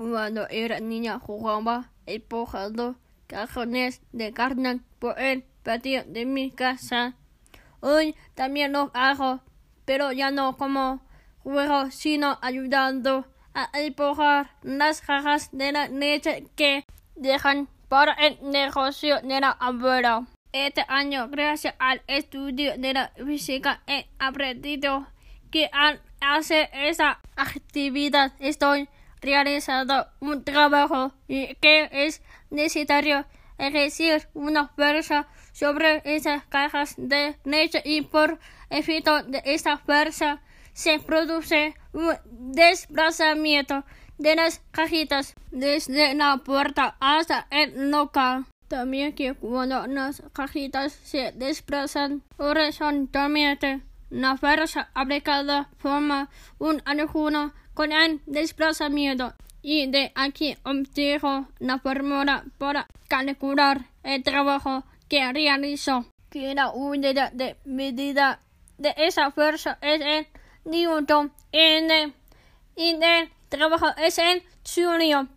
Cuando era niña jugaba empujando cajones de carne por el patio de mi casa. Hoy también lo hago, pero ya no como juego, sino ayudando a empujar las cajas de la leche que dejan para el negocio de la abuela. Este año, gracias al estudio de la física, he aprendido que al hacer esa actividad estoy realizando un trabajo y que es necesario ejercer una fuerza sobre esas cajas de leche y por efecto de esta fuerza se produce un desplazamiento de las cajitas desde la puerta hasta el local. También que cuando las cajitas se desplazan horizontalmente, la fuerza aplicada forma un agujero con el desplazamiento y de aquí obtengo la fórmula para calcular el trabajo que realizo. Que la unidad de medida de esa fuerza es el newton y el, y el trabajo es el joule.